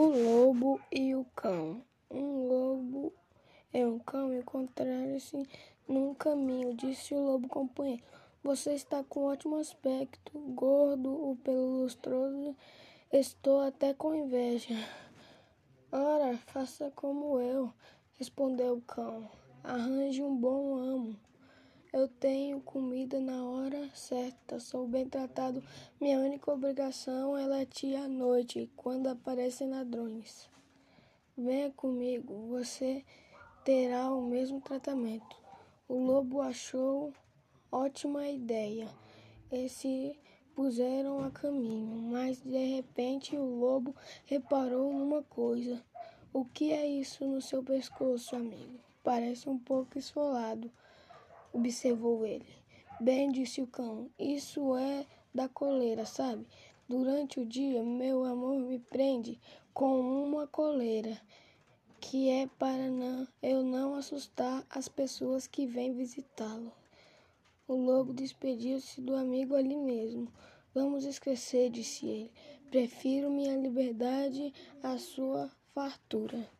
O lobo e o cão. Um lobo e um cão encontraram-se num caminho. Disse o lobo companheiro: Você está com ótimo aspecto, gordo, o pelo lustroso. Estou até com inveja. Ora, faça como eu, respondeu o cão. Arranje um bom amo. Eu tenho comida na hora certa, sou bem tratado. Minha única obrigação é latir à noite, quando aparecem ladrões. Venha comigo, você terá o mesmo tratamento. O lobo achou ótima ideia e se puseram a caminho, mas de repente o lobo reparou numa coisa. O que é isso no seu pescoço, amigo? Parece um pouco esfolado observou ele. Bem, disse o cão, isso é da coleira, sabe? Durante o dia, meu amor me prende com uma coleira, que é para não, eu não assustar as pessoas que vêm visitá-lo. O lobo despediu-se do amigo ali mesmo. Vamos esquecer, disse ele. Prefiro minha liberdade à sua fartura.